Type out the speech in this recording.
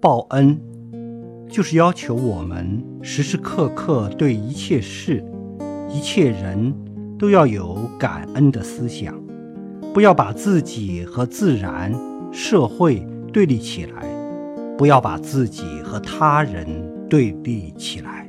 报恩就是要求我们时时刻刻对一切事一切人都要有感恩的思想不要把自己和自然社会对立起来不要把自己和他人对立起来。